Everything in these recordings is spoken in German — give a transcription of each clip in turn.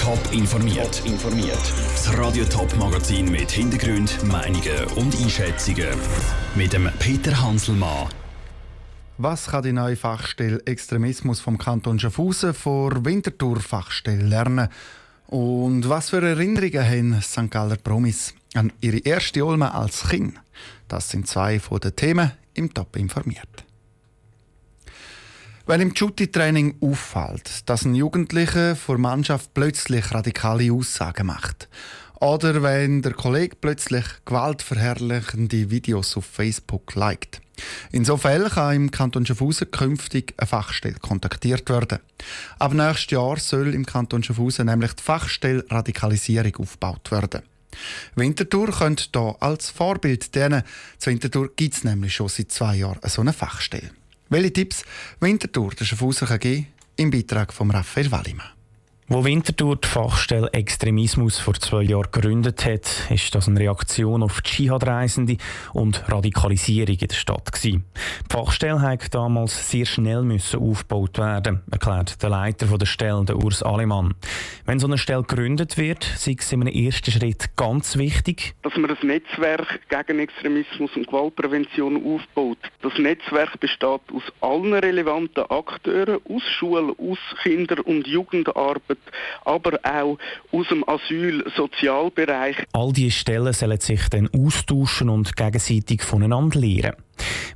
Top informiert. informiert. Das Radio Top Magazin mit Hintergrund, Meinungen und Einschätzungen mit dem Peter Hanselmann. Was kann die neue Fachstelle Extremismus vom Kanton Schaffhausen vor Winterthur Fachstelle lernen? Und was für Erinnerungen haben St. Galler Promis an ihre erste Olme als Kind? Das sind zwei von den Themen im Top informiert. Wenn im Jutti-Training auffällt, dass ein Jugendlicher vor Mannschaft plötzlich radikale Aussagen macht, oder wenn der Kollege plötzlich gewaltverherrlichende Videos auf Facebook liked. In so Fällen kann im Kanton Schaffhausen künftig eine Fachstelle kontaktiert werden. Ab nächstes Jahr soll im Kanton Schaffhausen nämlich die Fachstelle Radikalisierung aufgebaut werden. Winterthur könnte hier als Vorbild dienen. Zu Winterthur gibt es nämlich schon seit zwei Jahren so eine Fachstelle. Welche Tipps Winterthur der Schaffhauser geben im Beitrag von Raphael Wallimann. Wo Winterthur die Fachstelle Extremismus vor zwei Jahren gegründet hat, ist das eine Reaktion auf Dschihad-Reisende und Radikalisierung in der Stadt. Gewesen. Die Fachstelle musste damals sehr schnell müssen aufgebaut werden, erklärt der Leiter der Stelle, der Urs Alemann. Wenn so eine Stelle gegründet wird, sei es in einem ersten Schritt ganz wichtig, dass man ein Netzwerk gegen Extremismus und Gewaltprävention aufbaut. Das Netzwerk besteht aus allen relevanten Akteuren, aus Schulen, aus Kinder- und Jugendarbeit, aber auch aus dem Asyl-Sozialbereich. All diese Stellen sollen sich dann austauschen und gegenseitig voneinander lernen.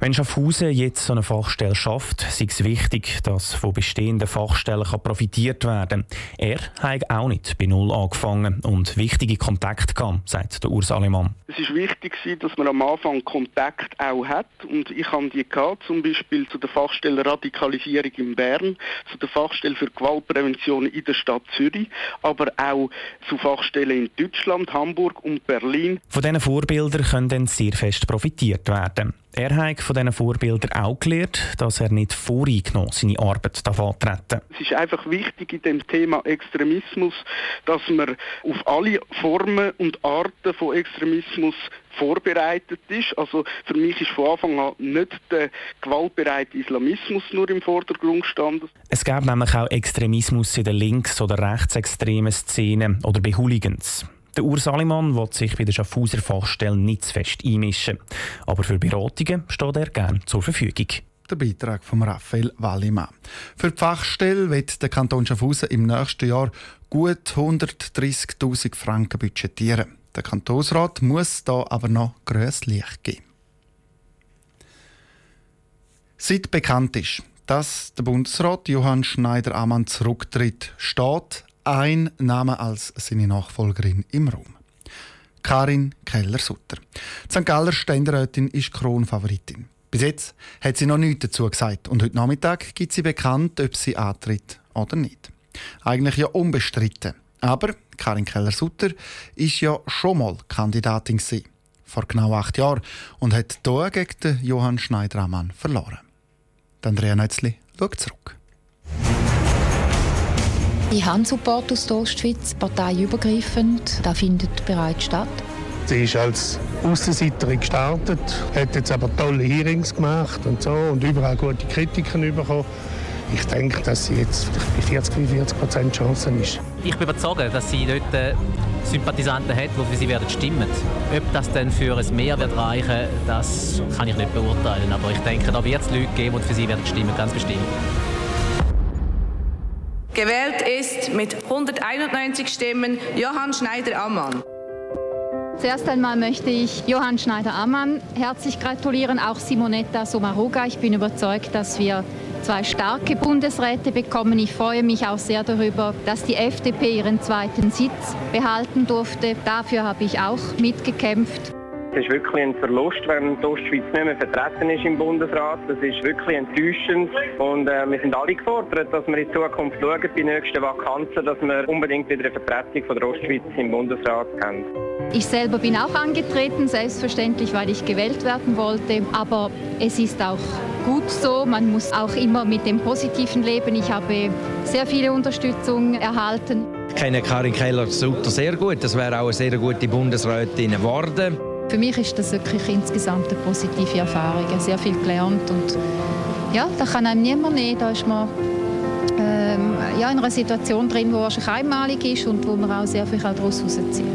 Wenn Schaffhausen jetzt so eine Fachstelle schafft, ist es wichtig, dass von bestehenden Fachstellen profitiert werden kann. Er hat auch nicht bei Null angefangen und wichtige Kontakte gehabt, sagt der Urs Alemann. Es ist wichtig, dass man am Anfang Kontakt auch hat und ich habe die gehabt, zum Beispiel zu der Fachstelle Radikalisierung in Bern, zu der Fachstelle für Gewaltprävention in der Stadt Zürich, aber auch zu Fachstellen in Deutschland, Hamburg und Berlin. Von diesen Vorbildern können dann sehr fest profitiert werden. Er hat von diesen Vorbildern auch gelernt, dass er nicht voreingenommen seine Arbeit antreten Es ist einfach wichtig in dem Thema Extremismus, dass man auf alle Formen und Arten von Extremismus vorbereitet ist. Also für mich ist von Anfang an nicht der gewaltbereite Islamismus nur im Vordergrund gestanden. Es gab nämlich auch Extremismus in der links- oder rechtsextremen Szene oder bei Hooligans. Der Urs Salimann will sich bei der Schaffhauser Fachstelle nicht zu fest einmischen. Aber für Beratungen steht er gerne zur Verfügung. Der Beitrag von Raphael Wallimann. Für die Fachstelle wird der Kanton Schaffhausen im nächsten Jahr gut 130.000 Franken budgetieren. Der Kantonsrat muss da aber noch grösses Licht geben. Seit bekannt ist, dass der Bundesrat Johann Schneider-Ammann zurücktritt, steht ein Name als seine Nachfolgerin im Raum. Karin Keller-Sutter. Die St. Galler Ständerätin ist Kronfavoritin. Bis jetzt hat sie noch nichts dazu gesagt und heute Nachmittag gibt sie bekannt, ob sie antritt oder nicht. Eigentlich ja unbestritten. Aber Karin Keller-Sutter ist ja schon mal Kandidatin gewesen, vor genau acht Jahren und hat hier gegen Johann Schneider-Ammann verloren. Andrea Netzli schaut zurück. Ich habe Support aus der Ostschweiz, parteiübergreifend. Das findet bereits statt. Sie ist als Aussenseiterin gestartet, hat jetzt aber tolle Hearings gemacht und so und überall gute Kritiken bekommen. Ich denke, dass sie jetzt bei 40, 45 Prozent Chancen ist. Ich bin überzeugt, dass sie dort äh, Sympathisanten hat, die für sie werden stimmen. Ob das dann für ein Mehr wird reichen, das kann ich nicht beurteilen. Aber ich denke, da wird es Leute geben, die für sie werden stimmen, ganz bestimmt. Gewählt ist mit 191 Stimmen Johann Schneider-Ammann. Zuerst einmal möchte ich Johann Schneider-Ammann herzlich gratulieren, auch Simonetta Sommaruga. Ich bin überzeugt, dass wir zwei starke Bundesräte bekommen. Ich freue mich auch sehr darüber, dass die FDP ihren zweiten Sitz behalten durfte. Dafür habe ich auch mitgekämpft. Es ist wirklich ein Verlust, wenn die Ostschweiz nicht mehr vertreten ist im Bundesrat. Das ist wirklich enttäuschend. Und äh, wir sind alle gefordert, dass wir in Zukunft schauen, bei nächsten Vakanzen, dass wir unbedingt wieder eine Vertretung von der Ostschweiz im Bundesrat haben. Ich selber bin auch angetreten, selbstverständlich, weil ich gewählt werden wollte. Aber es ist auch gut so. Man muss auch immer mit dem Positiven leben. Ich habe sehr viele Unterstützung erhalten. Ich kenne Karin Keller-Sutter sehr gut. Das wäre auch eine sehr gute Bundesrätin geworden. Für mich ist das wirklich insgesamt eine positive Erfahrung. Ich sehr viel gelernt und ja, da kann einem niemand nehmen. Da ist man ähm, ja, in einer Situation drin, die wahrscheinlich einmalig ist und wo man auch sehr viel daraus herausziehen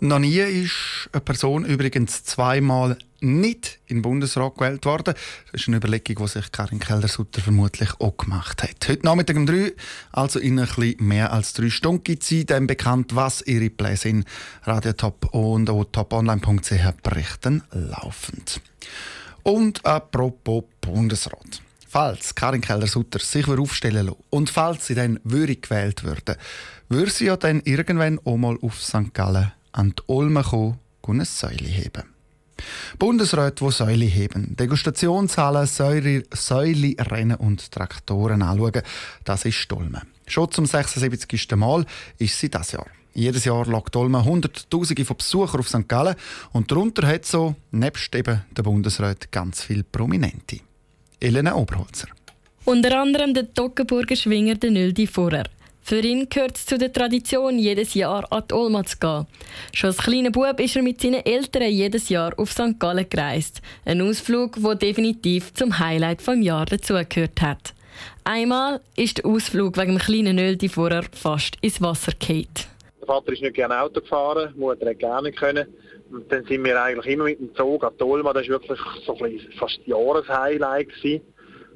Noch nie ist eine Person übrigens zweimal nicht in den Bundesrat gewählt worden. Das ist eine Überlegung, die sich Karin Keller-Sutter vermutlich auch gemacht hat. Heute Nachmittag um drei, also in ein bisschen mehr als drei Stunden, gibt sie dann bekannt, was ihre Pläne sind. Radio Top und auch toponline.ch berichten laufend. Und apropos Bundesrat. Falls Karin Keller-Sutter sich aufstellen lassen und falls sie dann würdig gewählt würde, würde sie ja dann irgendwann auch mal auf St. Gallen an die Olme kommen und eine Säule heben. Bundesräte, die Säule heben, Degustationshallen, Säule, Rennen und Traktoren anschauen, das ist Dolme. Schon zum 76. Mal ist sie das Jahr. Jedes Jahr lockt Dolme Hunderttausende von Besuchern auf St. Gallen und darunter hat so, nebst eben der Bundesrat, ganz viele Prominente. Elena Oberholzer. Unter anderem der Toggenburger Schwinger der Nöldi Vorer. Für ihn gehört es zu der Tradition, jedes Jahr an die Olma zu gehen. Schon als kleiner Bub ist er mit seinen Eltern jedes Jahr auf St. Gallen gereist. Ein Ausflug, der definitiv zum Highlight des Jahres dazugehört hat. Einmal ist der Ausflug wegen dem kleinen Nöldi vorher fast ins Wasser gefallen. Der Vater ist nicht gerne Auto gefahren, die Mutter hat gerne können. Und dann sind wir eigentlich immer mit dem Zug an die Olma. Das war wirklich so fast Jahreshighlight.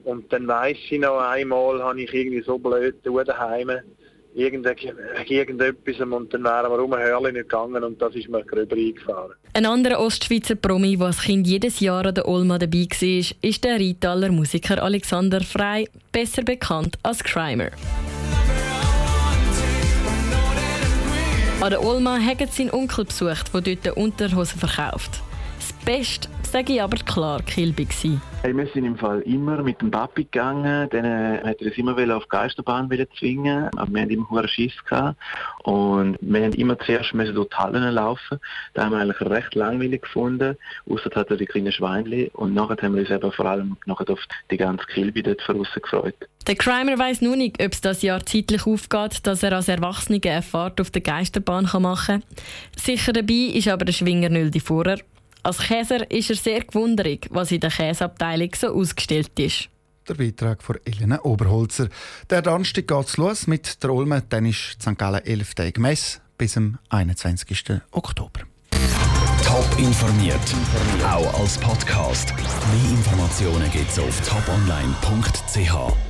Und dann weiss ich noch einmal, habe ich irgendwie so blöd daheim irgendetwas und dann wären wir um ein nicht gegangen und das ist mir gröber eingefahren. Ein anderer Ostschweizer Promi, der als Kind jedes Jahr an der Olma dabei war, ist der Rheintaler Musiker Alexander Frey, besser bekannt als Crimer. An der Olma hat seinen Onkel besucht, der dort Unterhosen verkauft. Das Beste sage ich aber klar Kilby gewesen. Hey, wir sind im Fall immer mit dem Papi gegangen, dann äh, hat er uns immer auf die Geisterbahn zwingen, aber wir haben immer hohen Schiss gehabt. Und wir haben immer zuerst müssen durch die Hallen laufen, da haben wir eigentlich recht langweilig gefunden, außer hat er die kleinen Schweinchen und nachher haben wir uns eben vor allem nachher auf die ganze Kilby dort draussen gefreut. Der Crimer weiss nur nicht, ob es das Jahr zeitlich aufgeht, dass er als Erwachsener eine Fahrt auf der Geisterbahn machen kann. Sicher dabei ist aber der Schwinger Nöldi Vorer als Käser ist er sehr gewundert, was in der Käseabteilung so ausgestellt ist. Der Beitrag von Elena Oberholzer. Der Donnerstag geht es los mit der Ulme. Dann ist St. Gallen 11 Tage Mess bis zum 21. Oktober. Top informiert, auch als Podcast. Mehr Informationen gibt es auf toponline.ch.